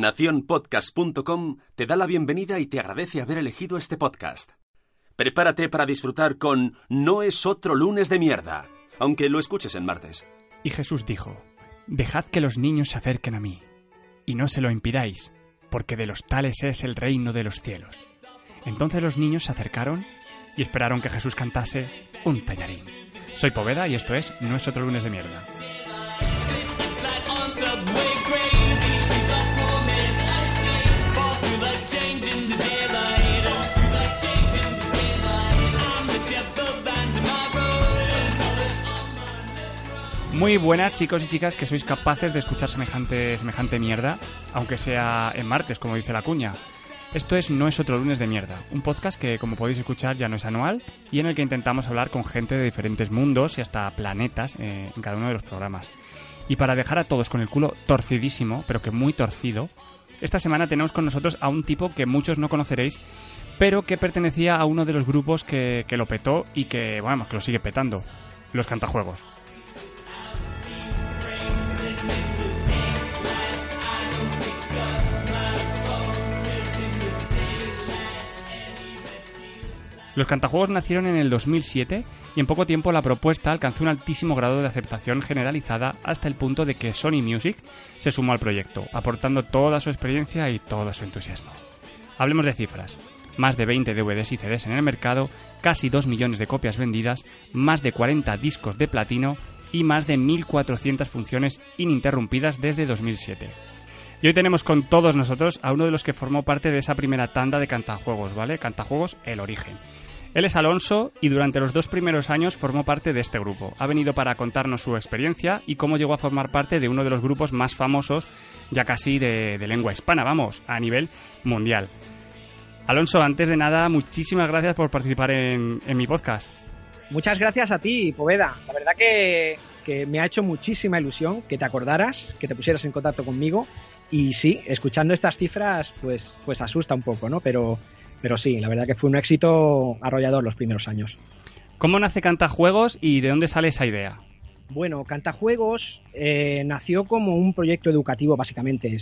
Naciónpodcast.com te da la bienvenida y te agradece haber elegido este podcast. Prepárate para disfrutar con No es otro lunes de mierda, aunque lo escuches en martes. Y Jesús dijo, Dejad que los niños se acerquen a mí, y no se lo impidáis, porque de los tales es el reino de los cielos. Entonces los niños se acercaron y esperaron que Jesús cantase un tallarín. Soy Poveda y esto es No es otro lunes de mierda. Muy buenas chicos y chicas que sois capaces de escuchar semejante, semejante mierda, aunque sea en martes, como dice la cuña. Esto es No es otro lunes de mierda, un podcast que como podéis escuchar ya no es anual y en el que intentamos hablar con gente de diferentes mundos y hasta planetas eh, en cada uno de los programas. Y para dejar a todos con el culo torcidísimo, pero que muy torcido, esta semana tenemos con nosotros a un tipo que muchos no conoceréis, pero que pertenecía a uno de los grupos que, que lo petó y que, bueno, que lo sigue petando, los cantajuegos. Los cantajuegos nacieron en el 2007 y en poco tiempo la propuesta alcanzó un altísimo grado de aceptación generalizada hasta el punto de que Sony Music se sumó al proyecto, aportando toda su experiencia y todo su entusiasmo. Hablemos de cifras. Más de 20 DVDs y CDs en el mercado, casi 2 millones de copias vendidas, más de 40 discos de platino y más de 1.400 funciones ininterrumpidas desde 2007. Y hoy tenemos con todos nosotros a uno de los que formó parte de esa primera tanda de Cantajuegos, ¿vale? Cantajuegos El Origen. Él es Alonso y durante los dos primeros años formó parte de este grupo. Ha venido para contarnos su experiencia y cómo llegó a formar parte de uno de los grupos más famosos, ya casi de, lengua hispana, vamos, a nivel mundial. Alonso, antes de nada, muchísimas gracias por participar en, mi podcast. Muchas gracias a ti, Poveda. La verdad que, que me ha hecho muchísima ilusión que te acordaras, que te pusieras en contacto conmigo y sí, escuchando estas cifras, pues, pues asusta un poco, ¿no? Pero, pero sí, la verdad que fue un éxito arrollador los primeros años. ¿Cómo nace Cantajuegos y de dónde sale esa idea? Bueno, Cantajuegos eh, nació como un proyecto educativo, básicamente.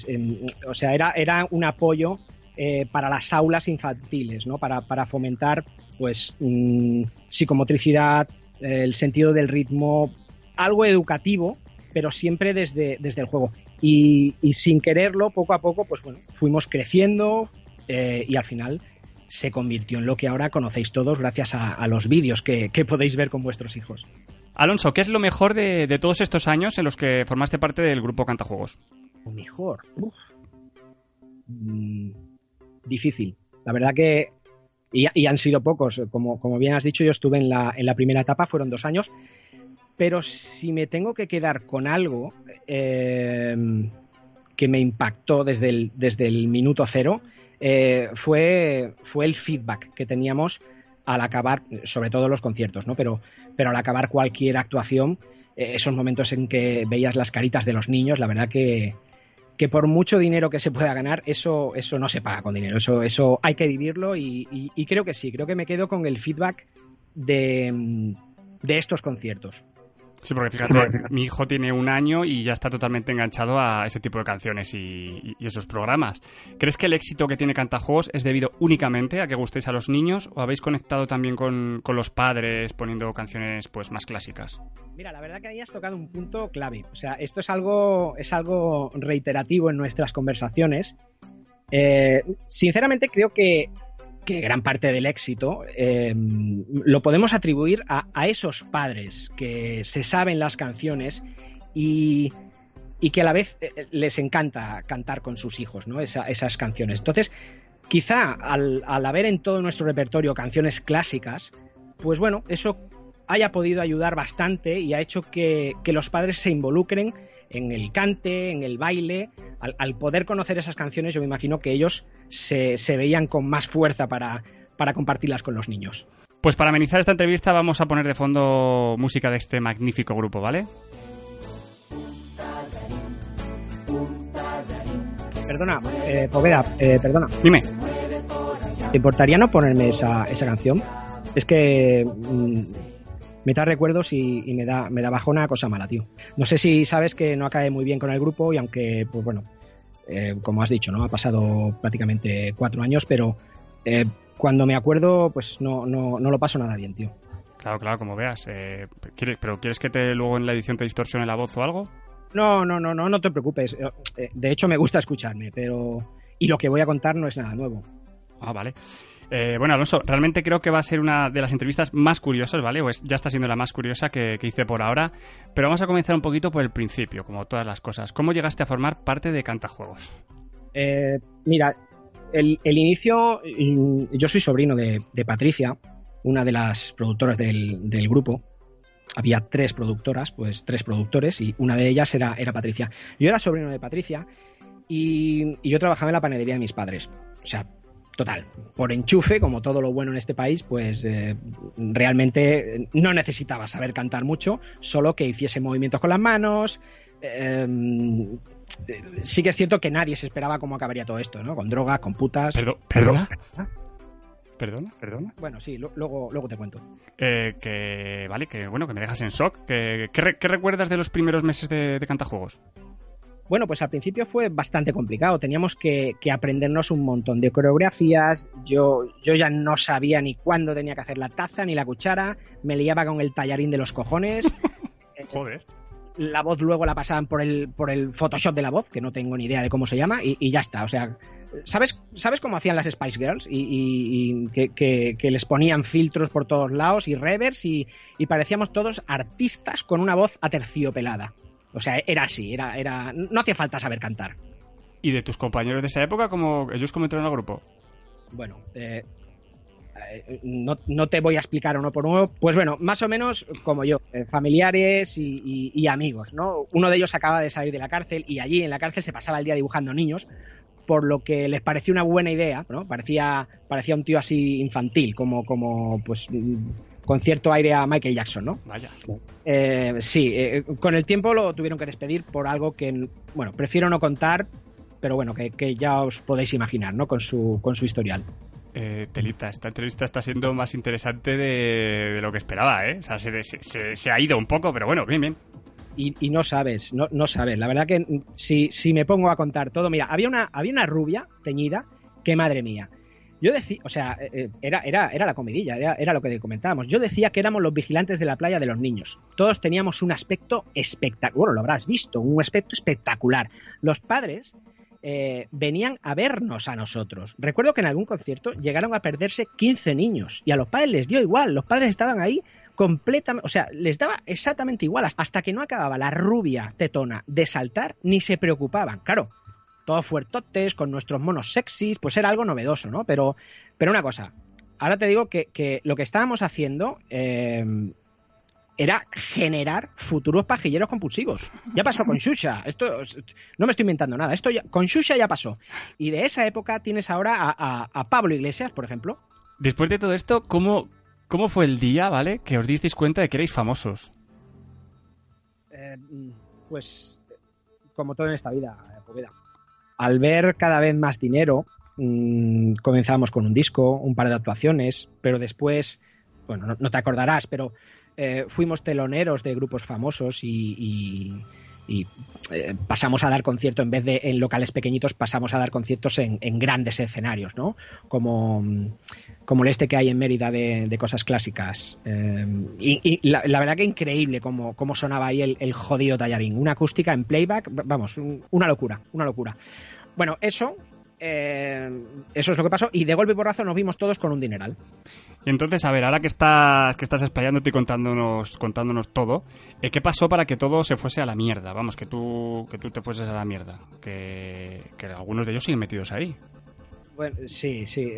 o sea, era, era un apoyo eh, para las aulas infantiles, ¿no? Para, para fomentar, pues, mm, psicomotricidad, el sentido del ritmo, algo educativo, pero siempre desde, desde el juego. Y, sin quererlo, poco a poco, pues bueno, fuimos creciendo eh, y al final se convirtió en lo que ahora conocéis todos gracias a, los vídeos que, podéis ver con vuestros hijos. Alonso, ¿qué es lo mejor de, todos estos años en los que formaste parte del grupo Cantajuegos? Lo mejor. Mm, difícil. La verdad que. Y, han sido pocos. Como, como bien has dicho, yo estuve en la, en la primera etapa, fueron dos años. Pero si me tengo que quedar con algo em, que me impactó desde el, minuto cero, eh, fue, fue el feedback que teníamos al acabar, sobre todo los conciertos, ¿no? Pero, pero al acabar cualquier actuación, eh, esos momentos en que veías las caritas de los niños, la verdad que, que por mucho dinero que se pueda ganar, eso, eso no se paga con dinero, eso, eso hay que vivirlo y, y creo que sí, creo que me quedo con el feedback de, de estos conciertos. Sí, porque fíjate, mi hijo tiene un año y ya está totalmente enganchado a ese tipo de canciones y, esos programas. ¿Crees que el éxito que tiene Cantajuegos es debido únicamente a que gustéis a los niños o habéis conectado también con, los padres poniendo canciones pues más clásicas? Mira, la verdad que ahí has tocado un punto clave. O sea, esto es algo, es algo reiterativo en nuestras conversaciones. Eh, sinceramente creo que que gran parte del éxito eh, lo podemos atribuir a, esos padres que se saben las canciones y, que a la vez eh, les encanta cantar con sus hijos ¿no? esas canciones. Entonces, quizá al, haber en todo nuestro repertorio canciones clásicas, pues bueno, eso haya podido ayudar bastante y ha hecho que, que los padres se involucren en el cante, en el baile. Al, poder conocer esas canciones, yo me imagino que ellos se, veían con más fuerza para, para compartirlas con los niños. Pues para amenizar esta entrevista vamos a poner de fondo música de este magnífico grupo, ¿vale? Perdona, eh, Poveda, eh, perdona. Dime. ¿Te importaría no ponerme esa, esa canción? Es que mm, me trae recuerdos y, me da me da bajona cosa mala, tío. No sé si sabes que no acabé muy bien con el grupo y aunque, pues bueno, como has dicho, ¿no? Ha pasado prácticamente cuatro años, pero cuando me acuerdo, pues no, no, no lo paso nada bien, tío. Claro, claro, como veas. ¿quieres, ¿Pero quieres que te luego en la edición te distorsione la voz o algo? No, no, no, no, no te preocupes. De hecho, me gusta escucharme, pero... Y lo que voy a contar no es nada nuevo. Ah, vale. Eh, bueno, Alonso, realmente creo que va a ser una de las entrevistas más curiosas, ¿vale? Pues ya está siendo la más curiosa que, hice por ahora. Pero vamos a comenzar un poquito por el principio, como todas las cosas. ¿Cómo llegaste a formar parte de Cantajuegos? Eh, mira, el, inicio, yo soy sobrino de, Patricia, una de las productoras del, grupo. Había tres productoras, pues tres productores, y una de ellas era, era Patricia. Yo era sobrino de Patricia y, y yo trabajaba en la panadería de mis padres. O sea, Total, por enchufe, como todo lo bueno en este país, pues eh, realmente no necesitaba saber cantar mucho, solo que hiciese movimientos con las manos. Em, sí que es cierto que nadie se esperaba cómo acabaría todo esto, ¿no? Con drogas, con putas. ¿Perdona? ¿Perdona? ¿Perdona? Bueno, sí, luego, luego te cuento. Eh, que, vale, que bueno, que me dejas en shock. ¿Qué, recuerdas de los primeros meses de, de Cantajuegos? Bueno, pues al principio fue bastante complicado. Teníamos que, aprendernos un montón de coreografías. Yo, yo ya no sabía ni cuándo tenía que hacer la taza ni la cuchara. Me liaba con el tallarín de los cojones. Joder. La voz luego la pasaban por el, por el Photoshop de la voz, que no tengo ni idea de cómo se llama, y, ya está. O sea, ¿sabes, ¿sabes cómo hacían las Spice Girls? Y, que, les ponían filtros por todos lados y revers y, y parecíamos todos artistas con una voz aterciopelada. O sea, era así, era, era, no hacía falta saber cantar. ¿Y de tus compañeros de esa época, cómo ellos cómo entraron al grupo? Bueno, eh, eh, no, te voy a explicar uno por uno. Pues bueno, más o menos como yo, eh, familiares y, amigos, ¿no? Uno de ellos acaba de salir de la cárcel y allí en la cárcel se pasaba el día dibujando niños, por lo que les pareció una buena idea, ¿no? Parecía, parecía un tío así infantil, como, como pues con cierto aire a Michael Jackson, ¿no? Vaya. Eh, sí, eh, con el tiempo lo tuvieron que despedir por algo que, bueno, prefiero no contar, pero bueno, que, ya os podéis imaginar, ¿no? Con su, con su historial. Eh, Telita, esta entrevista está siendo más interesante de, lo que esperaba, ¿eh? O sea, se, ha ido un poco, pero bueno, bien, bien. Y, no sabes, no, no sabes. La verdad que si, si me pongo a contar todo, mira, había una, había una rubia teñida que madre mía. Yo decía, o sea, eh, eh, era, era, era la comidilla, era, lo que comentábamos. Yo decía que éramos los vigilantes de la playa de los niños. Todos teníamos un aspecto espectacular, bueno, lo habrás visto, un aspecto espectacular. Los padres eh, venían a vernos a nosotros. Recuerdo que en algún concierto llegaron a perderse 15 niños y a los padres les dio igual. Los padres estaban ahí completamente, o sea, les daba exactamente igual hasta que no acababa la rubia tetona de saltar ni se preocupaban. Claro, todos fuertotes, con nuestros monos sexys, pues era algo novedoso, ¿no? Pero, pero una cosa, ahora te digo que, lo que estábamos haciendo eh, era generar futuros pajilleros compulsivos. Ya pasó con Shusha. Esto no me estoy inventando nada. Esto con Shusha ya pasó. Y de esa época tienes ahora a, Pablo Iglesias, por ejemplo. Después de todo esto, ¿cómo, ¿cómo fue el día, ¿vale? Que os disteis cuenta de que erais famosos. Eh, pues como todo en esta vida, Poveda al ver cada vez más dinero, mmm, comenzamos con un disco, un par de actuaciones, pero después, bueno, no, te acordarás, pero eh, fuimos teloneros de grupos famosos y, eh, pasamos a dar conciertos en vez de en locales pequeñitos, pasamos a dar conciertos en, grandes escenarios, ¿no? Como, como el este que hay en Mérida de, cosas clásicas. Eh, y, la, verdad que increíble cómo, cómo sonaba ahí el, el, jodido tallarín. Una acústica en playback, vamos, una locura, una locura. Bueno, eso, eh, eso es lo que pasó y de golpe y porrazo nos vimos todos con un dineral. Y entonces, a ver, ahora que estás, que estás explayándote y contándonos, contándonos todo, eh, ¿qué pasó para que todo se fuese a la mierda? Vamos, que tú, que tú te fueses a la mierda. Que, algunos de ellos siguen metidos ahí. Bueno, sí, sí.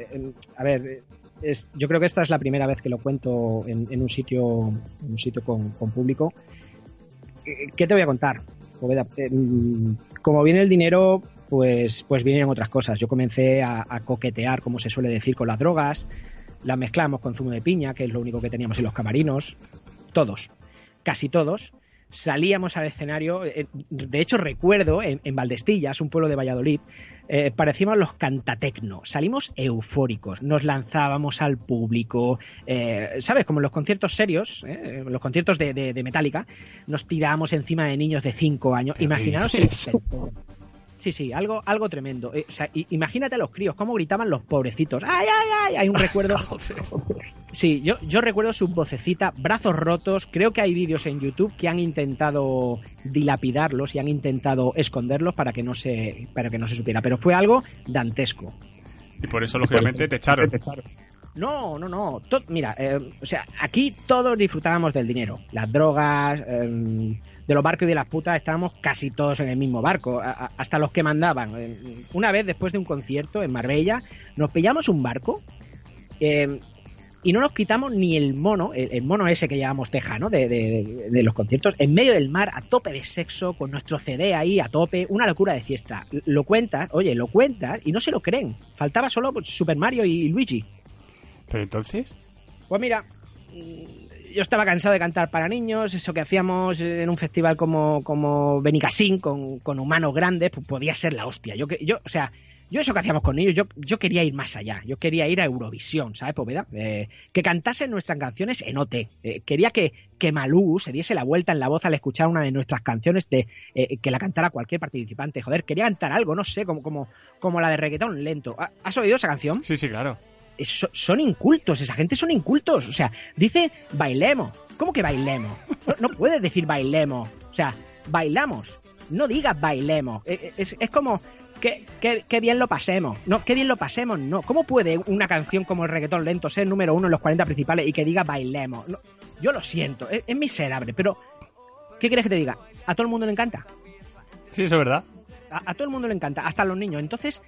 A ver, yo creo que esta es la primera vez que lo cuento en, un sitio, un sitio con, público. ¿Qué te voy a contar? Eh, como viene el dinero, pues, pues vinieron otras cosas. Yo comencé a, coquetear, como se suele decir, con las drogas, las mezclamos con zumo de piña, que es lo único que teníamos en los camarinos, todos, casi todos. Salíamos al escenario, eh, de hecho recuerdo en, Valdestillas, un pueblo de Valladolid, eh, parecíamos los cantatecno, salimos eufóricos, nos lanzábamos al público, eh, ¿sabes? Como en los conciertos serios, los conciertos de, de, Metallica, nos tirábamos encima de niños de 5 años, imaginaos el Sí, sí, algo, algo tremendo. Eh, o sea, imagínate a los críos, cómo gritaban los pobrecitos. ¡Ay, ay, ay! Hay un recuerdo. sí, yo, yo recuerdo su vocecita, brazos rotos. Creo que hay vídeos en YouTube que han intentado dilapidarlos y han intentado esconderlos para que no se, para que no se supiera. Pero fue algo dantesco. Y por eso, lógicamente, te echaron. No, no, no. mira, eh, o sea, aquí todos disfrutábamos del dinero. Las drogas, em, de los barcos y de las putas, estábamos casi todos en el mismo barco, hasta los que mandaban. Una vez, después de un concierto en Marbella, nos pillamos un barco em, y no nos quitamos ni el mono, el, mono ese que llevamos teja, ¿no? De, de, los conciertos, en medio del mar, a tope de sexo, con nuestro CD ahí a tope, una locura de fiesta. Lo cuentas, oye, lo cuentas y no se lo creen. Faltaba solo Super Mario y Luigi. ¿Pero entonces? Pues mira, yo estaba cansado de cantar para niños, eso que hacíamos en un festival como, como Benicassin con, con humanos grandes, pues podía ser la hostia. Yo, yo, o sea, yo eso que hacíamos con niños, yo, yo quería ir más allá, yo quería ir a Eurovisión, ¿sabes, Poveda? Eh, que cantasen nuestras canciones en OT. Eh, quería que, que Malú se diese la vuelta en la voz al escuchar una de nuestras canciones, de eh, que la cantara cualquier participante. Joder, quería cantar algo, no sé, como, como, como la de reggaetón lento. ¿Has oído esa canción? Sí, sí, claro son incultos, esa gente son incultos. O sea, dice bailemos. ¿Cómo que bailemos? No, puedes decir bailemos. O sea, bailamos. No digas bailemos. E, e, es, como que, bien lo pasemos. No, que bien lo pasemos, no. ¿Cómo puede una canción como el reggaetón lento ser número uno en los 40 principales y que diga bailemos? yo lo siento, es, miserable, pero ¿qué quieres que te diga? A todo el mundo le encanta. Sí, eso es verdad. A, a, todo el mundo le encanta, hasta a los niños. Entonces,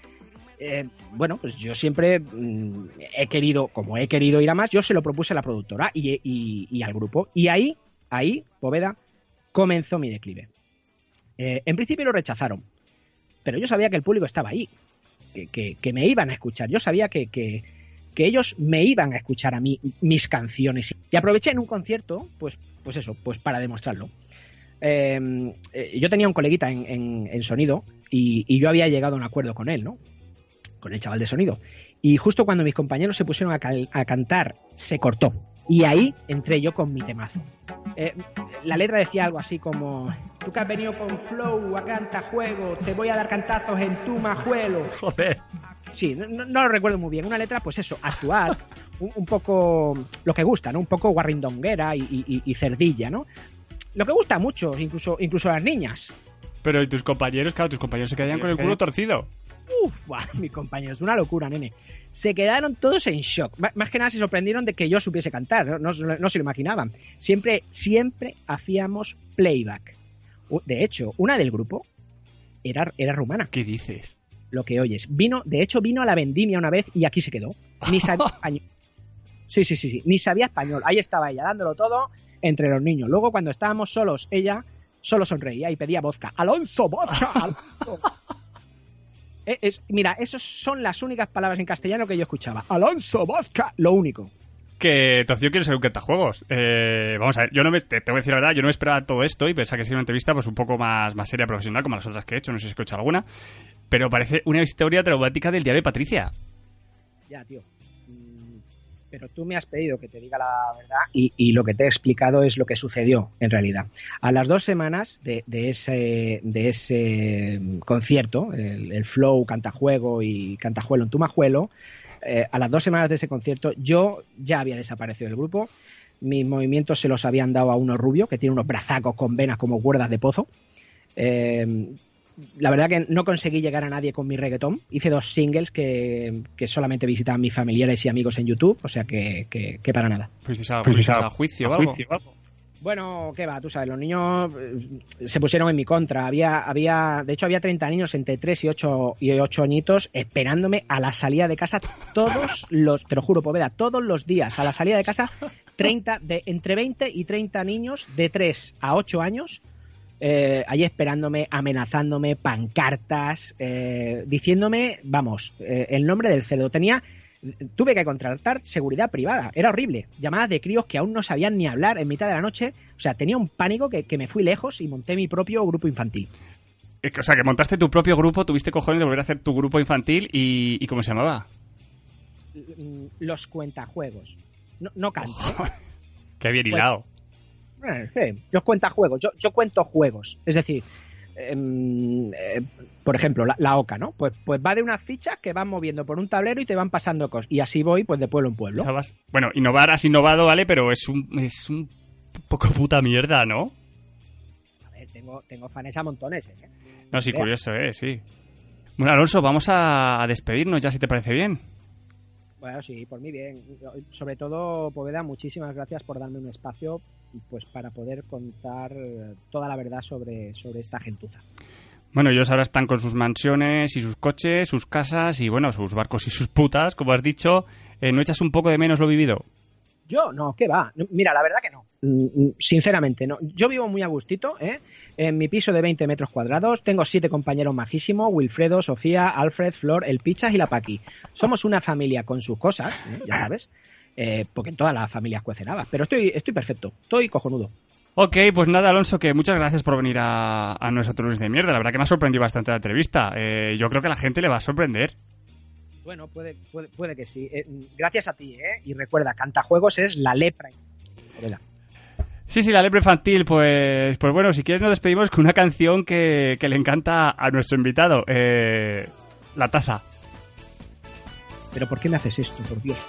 eh, bueno, pues yo siempre mm, he querido, como he querido ir a más, yo se lo propuse a la productora y, al grupo. Y ahí, ahí, Poveda, comenzó mi declive. Eh, en principio lo rechazaron, pero yo sabía que el público estaba ahí, que, me iban a escuchar. Yo sabía que, ellos me iban a escuchar a mí mis. Y aproveché en un concierto, pues, pues eso, pues para demostrarlo. Eh, yo tenía un coleguita en, sonido y, y, yo había llegado a un acuerdo con él, ¿no? Con el chaval de sonido. Y justo cuando mis compañeros se pusieron a, cantar, se cortó. Y ahí entré yo con mi temazo. Eh, la letra decía algo así como: Tú que has venido con flow a canta juego, te voy a dar cantazos en tu majuelo. Joder. Sí, no, lo recuerdo muy bien. Una letra, pues eso, actual, un, poco lo que gusta, ¿no? Un poco guarrindonguera y, y, cerdilla, ¿no? Lo que gusta mucho, incluso, incluso a las niñas. Pero y tus compañeros, claro, tus compañeros se quedarían con el culo torcido. Uf, mi compañero, es una locura, nene. Se quedaron todos en shock. más que nada se sorprendieron de que yo supiese cantar, no, se lo imaginaban. Siempre, siempre hacíamos playback. De hecho, una del grupo era, era rumana. ¿Qué dices? Lo que oyes. Vino, de hecho, vino a la vendimia una vez y aquí se quedó. Ni sabía español. Sí, sí, sí, sí. Ni sabía español. Ahí estaba ella, dándolo todo entre los niños. Luego, cuando estábamos solos, ella solo sonreía y pedía vodka. ¡Alonso, vodka! ¡Alonso! Eh, es, mira, esas son las únicas palabras en castellano que yo escuchaba. Alonso, vodka, lo único. Que Tocio quiere ser un quetajuegos. Eh, vamos a ver, yo no me, te, voy a decir la verdad, yo no me esperaba todo esto y pensaba que sería una entrevista pues un poco más, más seria, profesional, como las otras que he hecho, no sé si he escuchado alguna. Pero parece una historia traumática del diario de Patricia. Ya, tío pero tú me has pedido que te diga la verdad y, lo que te he explicado es lo que sucedió en realidad. A las dos semanas de, ese, ese concierto, el, Flow, Cantajuego y Cantajuelo en Tumajuelo, eh, a las dos semanas de ese concierto yo ya había desaparecido del grupo. Mis movimientos se los habían dado a uno rubio que tiene unos brazacos con venas como cuerdas de pozo. Eh, la verdad que no conseguí llegar a nadie con mi reggaetón. Hice dos singles que, solamente visitaban mis familiares y amigos en YouTube, o sea que, que, para nada. ¿Fuiste a, juicio o algo? Bueno, qué va, tú sabes, los niños eh, se pusieron en mi contra. Había, había, de hecho, había 30 niños entre 3 y 8, y 8 añitos esperándome a la salida de casa todos los, te lo juro, Poveda, todos los días, a la salida de casa, 30, de, entre 20 y 30 niños de 3 a 8 años eh, ahí esperándome, amenazándome, pancartas, eh, diciéndome, vamos, eh, el nombre del cerdo. Tenía, tuve que contratar seguridad privada, era horrible. Llamadas de críos que aún no sabían ni hablar en mitad de la noche. O sea, tenía un pánico que, me fui lejos y monté mi propio grupo infantil. O sea, que montaste tu propio grupo, tuviste cojones de volver a hacer tu grupo infantil y, ¿cómo se llamaba? Los cuentajuegos. No, no canto. Qué bien hilado. Eh, yo cuento juegos, yo, cuento juegos. Es decir, em, eh, por ejemplo, la, OCA, ¿no? Pues, pues va de unas fichas que van moviendo por un tablero y te van pasando cosas. Y así voy, pues de pueblo en pueblo. Bueno, innovar has innovado, ¿vale? Pero es un, es un poco puta mierda, ¿no? A ver, tengo, tengo fans a montones, ¿eh? No, sí, curioso, ¿eh? Sí. Bueno, Alonso, vamos a despedirnos ya, si te parece bien. Bueno, sí, por mí bien. Sobre todo, Poveda, muchísimas gracias por darme un espacio pues para poder contar toda la verdad sobre, sobre esta gentuza. Bueno, ellos ahora están con sus mansiones y sus coches, sus casas y bueno, sus barcos y sus putas, como has dicho. Eh, ¿No echas un poco de menos lo vivido? Yo, no, ¿qué va? Mira, la verdad que no. Mm, mm, sinceramente, no. Yo vivo muy a gustito, ¿eh? En mi piso de 20 metros cuadrados. Tengo siete compañeros majísimos: Wilfredo, Sofía, Alfred, Flor, el Pichas y la Paqui. Somos una familia con sus cosas, ¿eh? ya sabes. Eh, porque en todas las familias cuecen Pero estoy, estoy perfecto. Estoy cojonudo. Ok, pues nada, Alonso, que muchas gracias por venir a, a nosotros de mierda. La verdad que me ha sorprendido bastante la entrevista. Eh, yo creo que a la gente le va a sorprender. Bueno, puede, puede, que sí. Eh, gracias a ti, ¿eh? Y recuerda, Cantajuegos es la lepra. Sí, sí, la lepra infantil. Pues, pues bueno, si quieres nos despedimos con una canción que, le encanta a nuestro invitado. Eh, la taza. ¿Pero por qué me haces esto? Por Dios.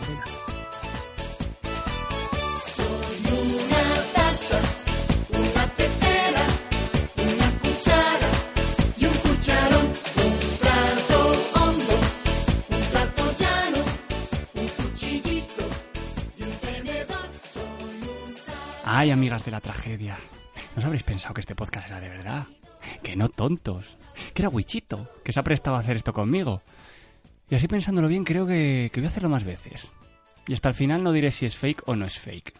Ay, amigas de la tragedia. ¿No habréis pensado que este podcast era de verdad? Que no tontos. Que era Wichito, que se ha prestado a hacer esto conmigo. Y así pensándolo bien, creo que, voy a hacerlo más veces. Y hasta el final no diré si es fake o no es fake.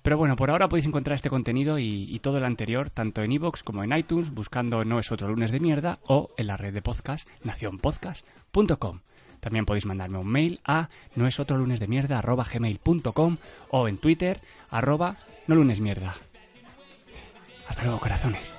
Pero bueno, por ahora podéis encontrar este contenido y, todo el anterior tanto en iVoox como en iTunes buscando No es otro lunes de mierda o en la red de podcast nacionpodcast.com. También podéis mandarme un mail a no es otro lunes de mierda o en Twitter arroba no lunes mierda. Hasta luego, corazones.